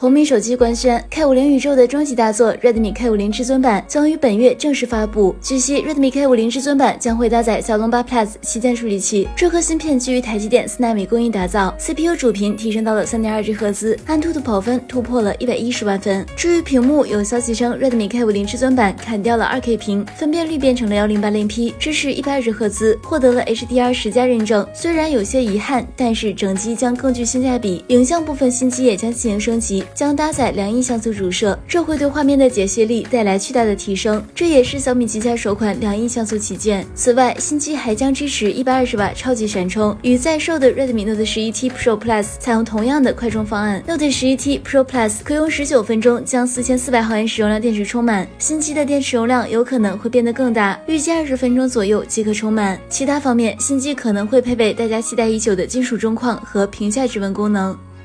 红米手机官宣，K50 宇宙的终极大作 Redmi K50 至尊版将于本月正式发布。据悉，Redmi K50 至尊版将会搭载骁龙八 Plus 旗舰处理器，这颗芯片基于台积电四纳米工艺打造，CPU 主频提升到了三点二 G 赫兹，安兔兔跑分突破了一百一十万分。至于屏幕，有消息称 Redmi K50 至尊版砍掉了二 K 屏，分辨率变成了幺零八零 P，支持一百二十赫兹，获得了 HDR 十加认证。虽然有些遗憾，但是整机将更具性价比。影像部分，新机也将进行升级。将搭载两亿像素主摄，这会对画面的解析力带来巨大的提升。这也是小米旗下首款两亿像素旗舰。此外，新机还将支持一百二十瓦超级闪充，与在售的 Redmi Note 十一 T Pro Plus 采用同样的快充方案。Note 十一 T Pro Plus 可用十九分钟将四千四百毫安时容量电池充满，新机的电池容量有可能会变得更大，预计二十分钟左右即可充满。其他方面，新机可能会配备大家期待已久的金属中框和屏下指纹功能。